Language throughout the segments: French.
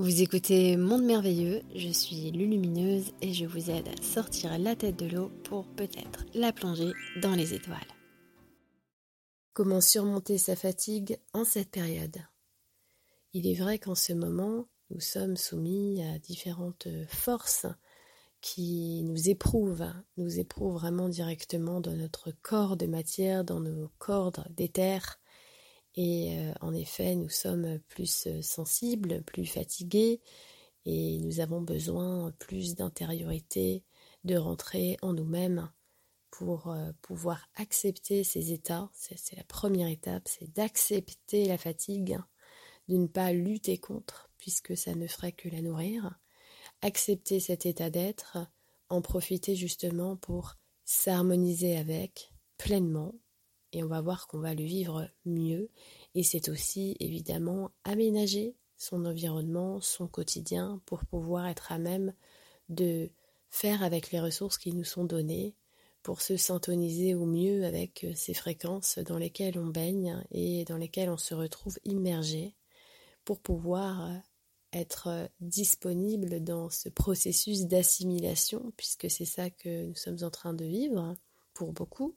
Vous écoutez Monde Merveilleux, je suis Lulumineuse et je vous aide à sortir la tête de l'eau pour peut-être la plonger dans les étoiles. Comment surmonter sa fatigue en cette période? Il est vrai qu'en ce moment, nous sommes soumis à différentes forces qui nous éprouvent, nous éprouvent vraiment directement dans notre corps de matière, dans nos corps d'éther, et euh, en effet, nous sommes plus euh, sensibles, plus fatigués et nous avons besoin plus d'intériorité, de rentrer en nous-mêmes pour euh, pouvoir accepter ces états. C'est la première étape, c'est d'accepter la fatigue, de ne pas lutter contre puisque ça ne ferait que la nourrir. Accepter cet état d'être, en profiter justement pour s'harmoniser avec pleinement et on va voir qu'on va le vivre mieux. Et c'est aussi évidemment aménager son environnement, son quotidien pour pouvoir être à même de faire avec les ressources qui nous sont données pour se syntoniser au mieux avec ces fréquences dans lesquelles on baigne et dans lesquelles on se retrouve immergé pour pouvoir être disponible dans ce processus d'assimilation puisque c'est ça que nous sommes en train de vivre pour beaucoup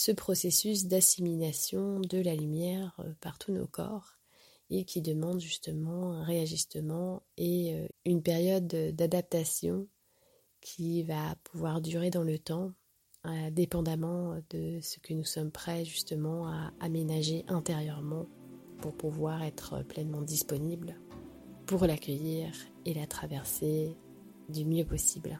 ce processus d'assimilation de la lumière euh, par tous nos corps et qui demande justement un réajustement et euh, une période d'adaptation qui va pouvoir durer dans le temps, euh, dépendamment de ce que nous sommes prêts justement à aménager intérieurement pour pouvoir être pleinement disponible pour l'accueillir et la traverser du mieux possible.